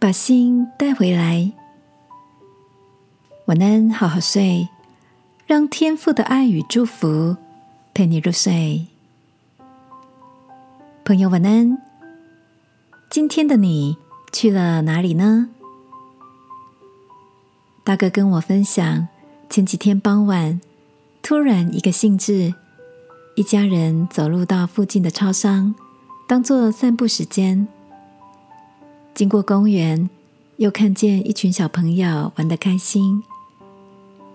把心带回来。晚安，好好睡，让天父的爱与祝福陪你入睡。朋友，晚安。今天的你去了哪里呢？大哥跟我分享，前几天傍晚，突然一个兴致，一家人走路到附近的超商，当做散步时间。经过公园，又看见一群小朋友玩得开心。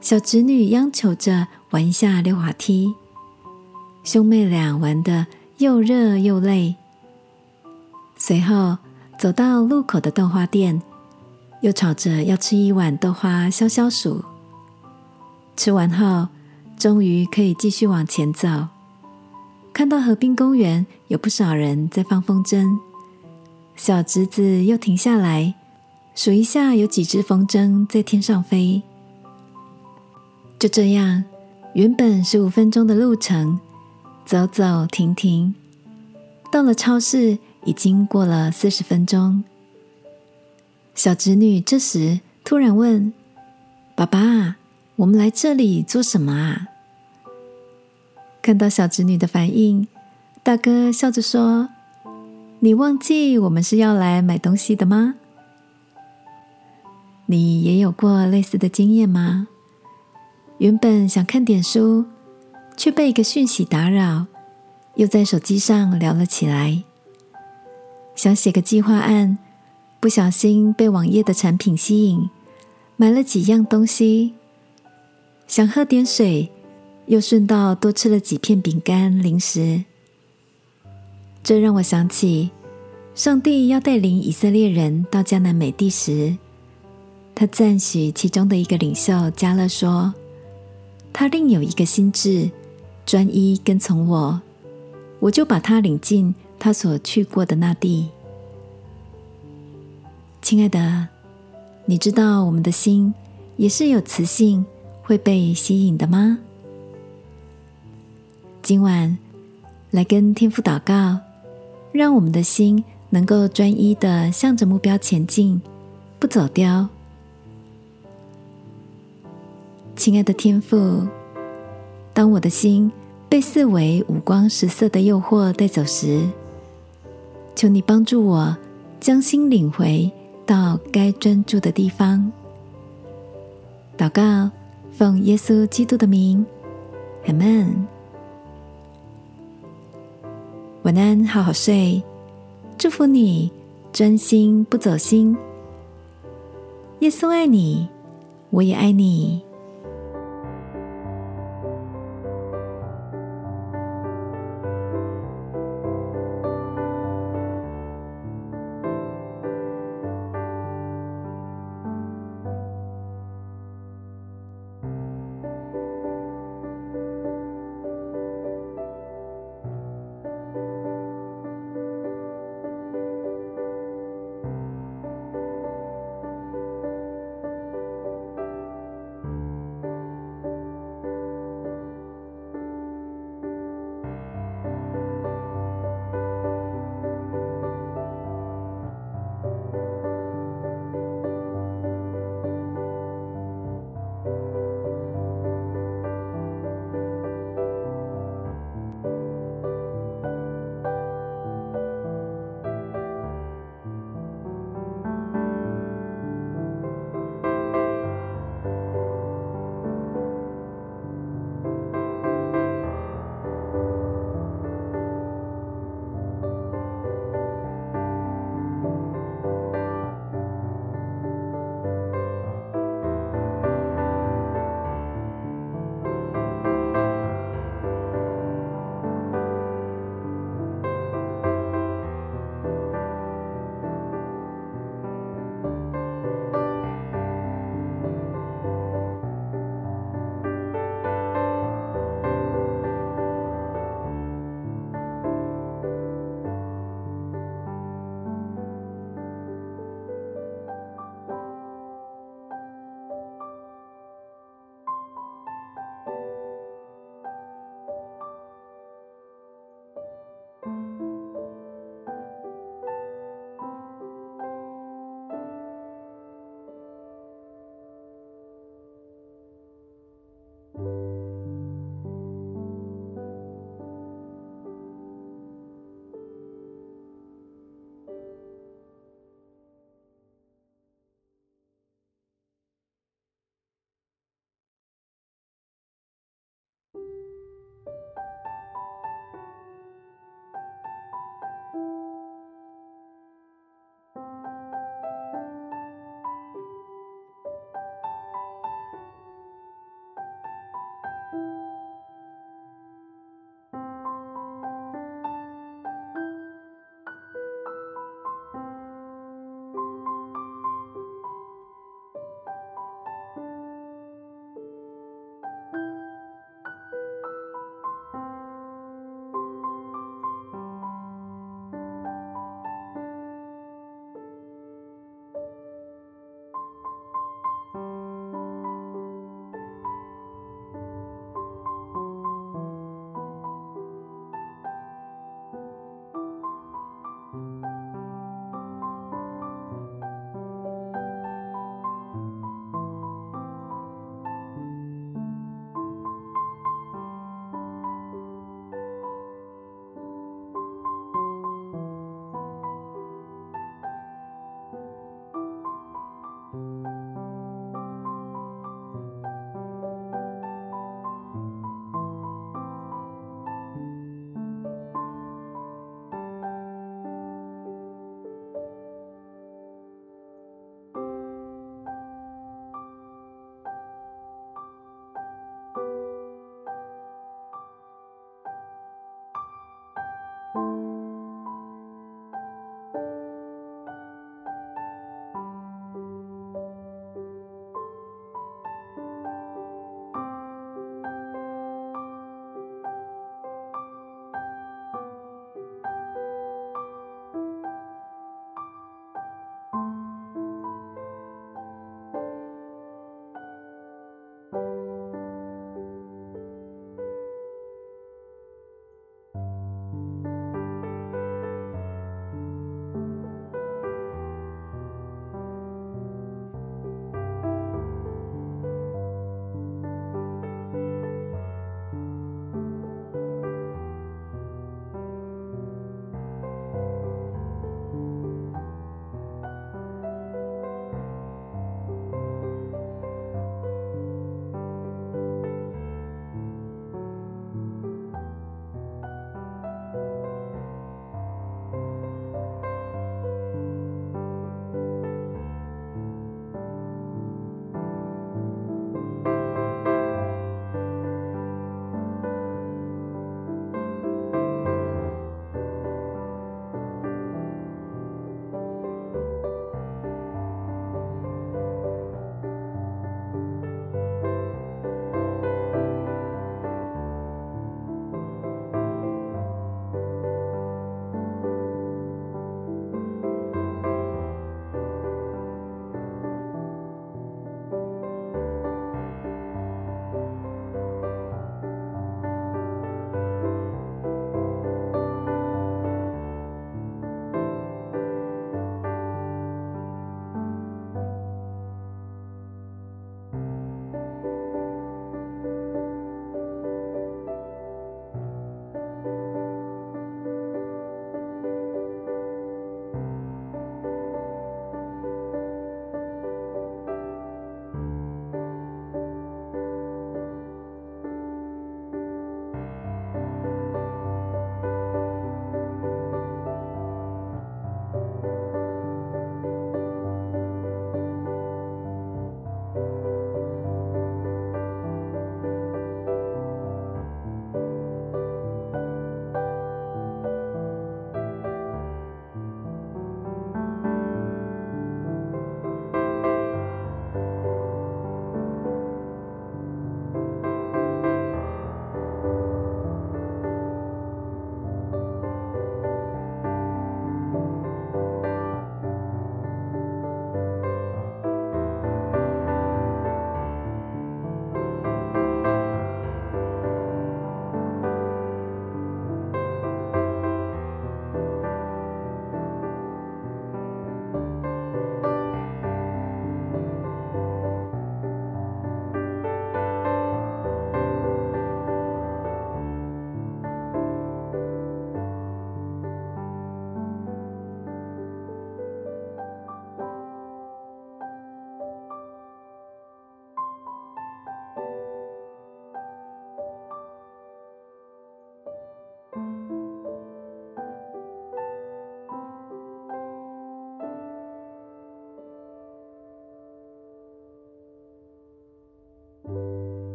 小侄女央求着玩一下溜滑梯，兄妹俩玩得又热又累。随后走到路口的豆花店，又吵着要吃一碗豆花消消暑。吃完后，终于可以继续往前走。看到河滨公园有不少人在放风筝。小侄子又停下来数一下，有几只风筝在天上飞。就这样，原本十五分钟的路程，走走停停，到了超市已经过了四十分钟。小侄女这时突然问：“爸爸，我们来这里做什么啊？”看到小侄女的反应，大哥笑着说。你忘记我们是要来买东西的吗？你也有过类似的经验吗？原本想看点书，却被一个讯息打扰，又在手机上聊了起来。想写个计划案，不小心被网页的产品吸引，买了几样东西。想喝点水，又顺道多吃了几片饼干零食。这让我想起，上帝要带领以色列人到迦南美地时，他赞许其中的一个领袖加勒说：“他另有一个心智，专一跟从我，我就把他领进他所去过的那地。”亲爱的，你知道我们的心也是有磁性，会被吸引的吗？今晚来跟天父祷告。让我们的心能够专一的向着目标前进，不走掉。亲爱的天父，当我的心被四维五光十色的诱惑带走时，求你帮助我将心领回到该专注的地方。祷告，奉耶稣基督的名，阿门。晚安，好好睡。祝福你，专心不走心。耶稣爱你，我也爱你。